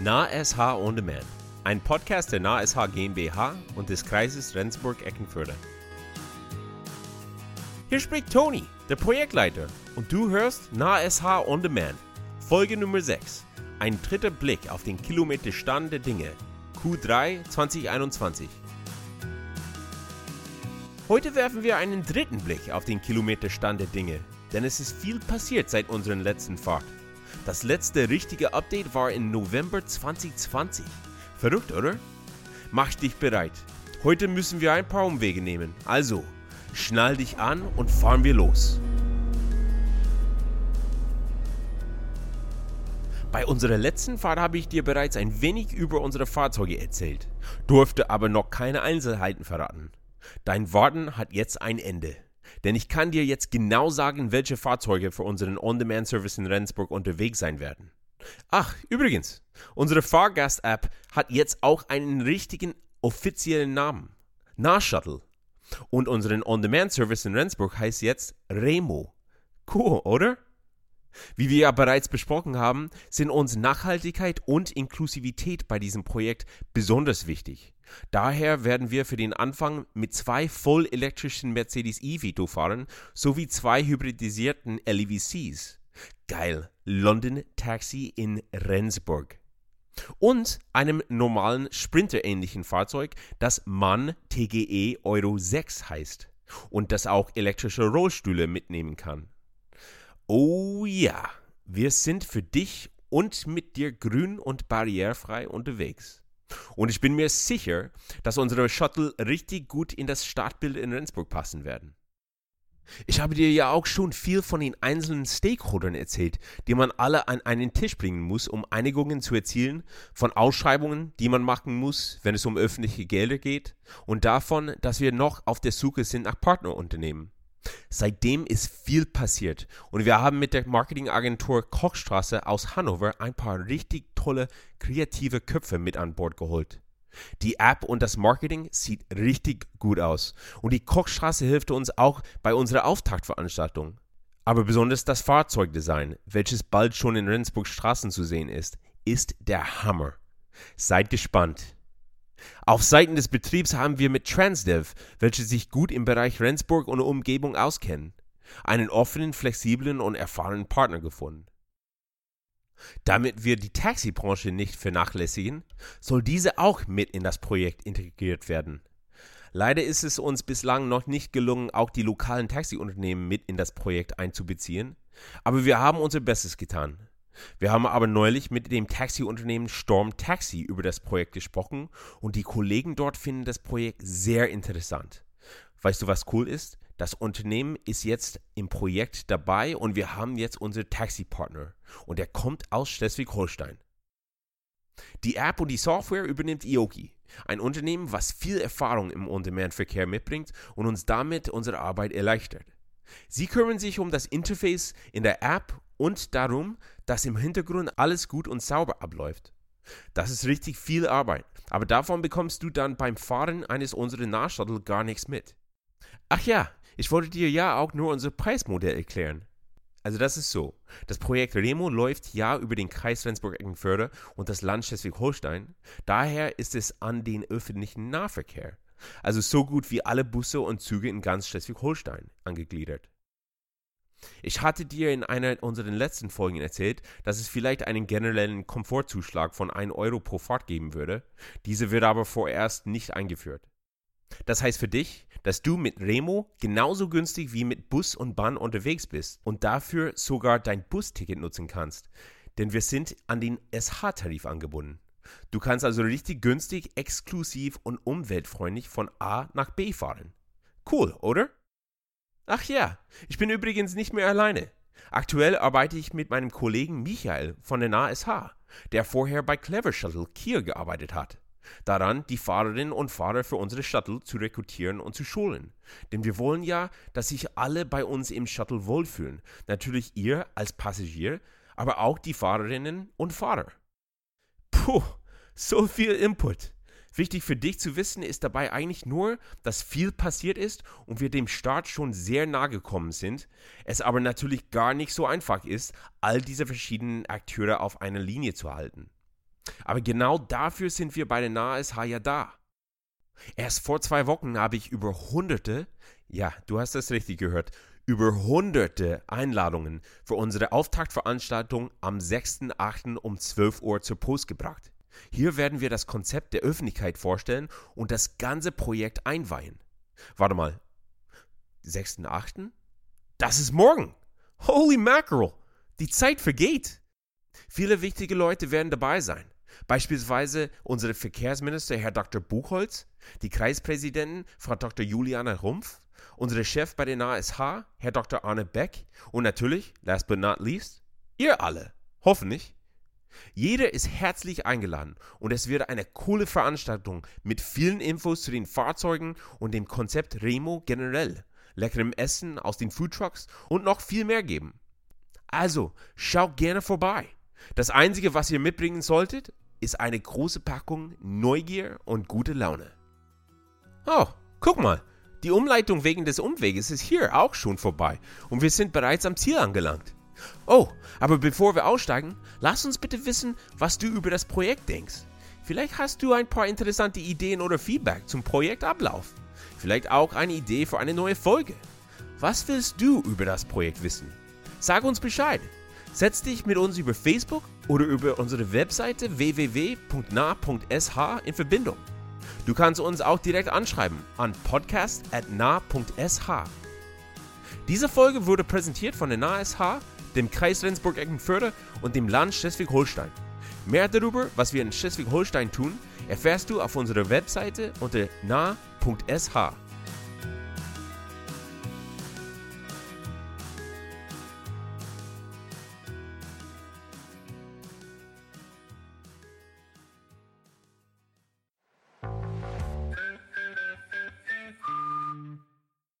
NahSH On Demand, ein Podcast der NahSH GmbH und des Kreises Rendsburg-Eckenförde. Hier spricht Tony, der Projektleiter, und du hörst NahSH On Demand, Folge Nummer 6. Ein dritter Blick auf den Kilometerstand der Dinge, Q3 2021. Heute werfen wir einen dritten Blick auf den Kilometerstand der Dinge, denn es ist viel passiert seit unserer letzten Fahrt. Das letzte richtige Update war im November 2020. Verrückt, oder? Mach dich bereit. Heute müssen wir ein paar Umwege nehmen. Also, schnall dich an und fahren wir los. Bei unserer letzten Fahrt habe ich dir bereits ein wenig über unsere Fahrzeuge erzählt, durfte aber noch keine Einzelheiten verraten. Dein Warten hat jetzt ein Ende. Denn ich kann dir jetzt genau sagen, welche Fahrzeuge für unseren On-Demand-Service in Rendsburg unterwegs sein werden. Ach, übrigens, unsere Fahrgast-App hat jetzt auch einen richtigen offiziellen Namen. Nahshuttle. Und unseren On-Demand-Service in Rendsburg heißt jetzt Remo. Cool, oder? Wie wir ja bereits besprochen haben, sind uns Nachhaltigkeit und Inklusivität bei diesem Projekt besonders wichtig. Daher werden wir für den Anfang mit zwei vollelektrischen Mercedes E-Vito fahren, sowie zwei hybridisierten LEVCs. Geil, London Taxi in Rendsburg. Und einem normalen Sprinter-ähnlichen Fahrzeug, das MAN TGE Euro 6 heißt und das auch elektrische Rollstühle mitnehmen kann. Oh ja, wir sind für dich und mit dir grün und barrierefrei unterwegs. Und ich bin mir sicher, dass unsere Shuttle richtig gut in das Startbild in Rendsburg passen werden. Ich habe dir ja auch schon viel von den einzelnen Stakeholdern erzählt, die man alle an einen Tisch bringen muss, um Einigungen zu erzielen, von Ausschreibungen, die man machen muss, wenn es um öffentliche Gelder geht, und davon, dass wir noch auf der Suche sind nach Partnerunternehmen. Seitdem ist viel passiert und wir haben mit der Marketingagentur Kochstraße aus Hannover ein paar richtig tolle kreative Köpfe mit an Bord geholt. Die App und das Marketing sieht richtig gut aus und die Kochstraße hilft uns auch bei unserer Auftaktveranstaltung. Aber besonders das Fahrzeugdesign, welches bald schon in Rendsburg Straßen zu sehen ist, ist der Hammer. Seid gespannt. Auf Seiten des Betriebs haben wir mit Transdev, welche sich gut im Bereich Rendsburg und Umgebung auskennen, einen offenen, flexiblen und erfahrenen Partner gefunden. Damit wir die Taxibranche nicht vernachlässigen, soll diese auch mit in das Projekt integriert werden. Leider ist es uns bislang noch nicht gelungen, auch die lokalen Taxiunternehmen mit in das Projekt einzubeziehen, aber wir haben unser Bestes getan. Wir haben aber neulich mit dem Taxiunternehmen Storm Taxi über das Projekt gesprochen und die Kollegen dort finden das Projekt sehr interessant. Weißt du, was cool ist? Das Unternehmen ist jetzt im Projekt dabei und wir haben jetzt unseren Taxi-Partner und er kommt aus Schleswig-Holstein. Die App und die Software übernimmt Ioki, ein Unternehmen, was viel Erfahrung im On-Demand-Verkehr mitbringt und uns damit unsere Arbeit erleichtert. Sie kümmern sich um das Interface in der App und darum, dass im Hintergrund alles gut und sauber abläuft. Das ist richtig viel Arbeit, aber davon bekommst du dann beim Fahren eines unserer Nahshuttle gar nichts mit. Ach ja, ich wollte dir ja auch nur unser Preismodell erklären. Also das ist so. Das Projekt Remo läuft ja über den Kreis Rendsburg-Eckenförde und das Land Schleswig-Holstein. Daher ist es an den öffentlichen Nahverkehr, also so gut wie alle Busse und Züge in ganz Schleswig-Holstein, angegliedert. Ich hatte dir in einer unserer letzten Folgen erzählt, dass es vielleicht einen generellen Komfortzuschlag von 1 Euro pro Fahrt geben würde. Diese wird aber vorerst nicht eingeführt. Das heißt für dich, dass du mit Remo genauso günstig wie mit Bus und Bahn unterwegs bist und dafür sogar dein Busticket nutzen kannst. Denn wir sind an den SH-Tarif angebunden. Du kannst also richtig günstig, exklusiv und umweltfreundlich von A nach B fahren. Cool, oder? Ach ja, ich bin übrigens nicht mehr alleine. Aktuell arbeite ich mit meinem Kollegen Michael von der NASH, der vorher bei Clever Shuttle Kiel gearbeitet hat. Daran, die Fahrerinnen und Fahrer für unsere Shuttle zu rekrutieren und zu schulen. Denn wir wollen ja, dass sich alle bei uns im Shuttle wohlfühlen. Natürlich ihr als Passagier, aber auch die Fahrerinnen und Fahrer. Puh, so viel Input. Wichtig für dich zu wissen ist dabei eigentlich nur, dass viel passiert ist und wir dem Start schon sehr nahe gekommen sind, es aber natürlich gar nicht so einfach ist, all diese verschiedenen Akteure auf einer Linie zu halten. Aber genau dafür sind wir bei der NASH ja da. Erst vor zwei Wochen habe ich über hunderte, ja, du hast das richtig gehört, über hunderte Einladungen für unsere Auftaktveranstaltung am 6.8. um 12 Uhr zur Post gebracht. Hier werden wir das Konzept der Öffentlichkeit vorstellen und das ganze Projekt einweihen. Warte mal. 6.8.? Das ist morgen! Holy mackerel! Die Zeit vergeht! Viele wichtige Leute werden dabei sein. Beispielsweise unsere Verkehrsminister Herr Dr. Buchholz, die Kreispräsidentin Frau Dr. Juliana Rumpf, unsere Chef bei den ASH, Herr Dr. Arne Beck und natürlich, last but not least, ihr alle. Hoffentlich. Jeder ist herzlich eingeladen und es wird eine coole Veranstaltung mit vielen Infos zu den Fahrzeugen und dem Konzept Remo generell, leckerem Essen aus den Foodtrucks und noch viel mehr geben. Also, schaut gerne vorbei. Das Einzige, was ihr mitbringen solltet, ist eine große Packung Neugier und gute Laune. Oh, guck mal, die Umleitung wegen des Umweges ist hier auch schon vorbei und wir sind bereits am Ziel angelangt. Oh, aber bevor wir aussteigen, lass uns bitte wissen, was du über das Projekt denkst. Vielleicht hast du ein paar interessante Ideen oder Feedback zum Projektablauf. Vielleicht auch eine Idee für eine neue Folge. Was willst du über das Projekt wissen? Sag uns Bescheid. Setz dich mit uns über Facebook oder über unsere Webseite www.na.sh in Verbindung. Du kannst uns auch direkt anschreiben an podcast.na.sh. Diese Folge wurde präsentiert von der NASH, dem Kreis Rendsburg-Eckenförde und dem Land Schleswig-Holstein. Mehr darüber, was wir in Schleswig-Holstein tun, erfährst du auf unserer Webseite unter na.sh.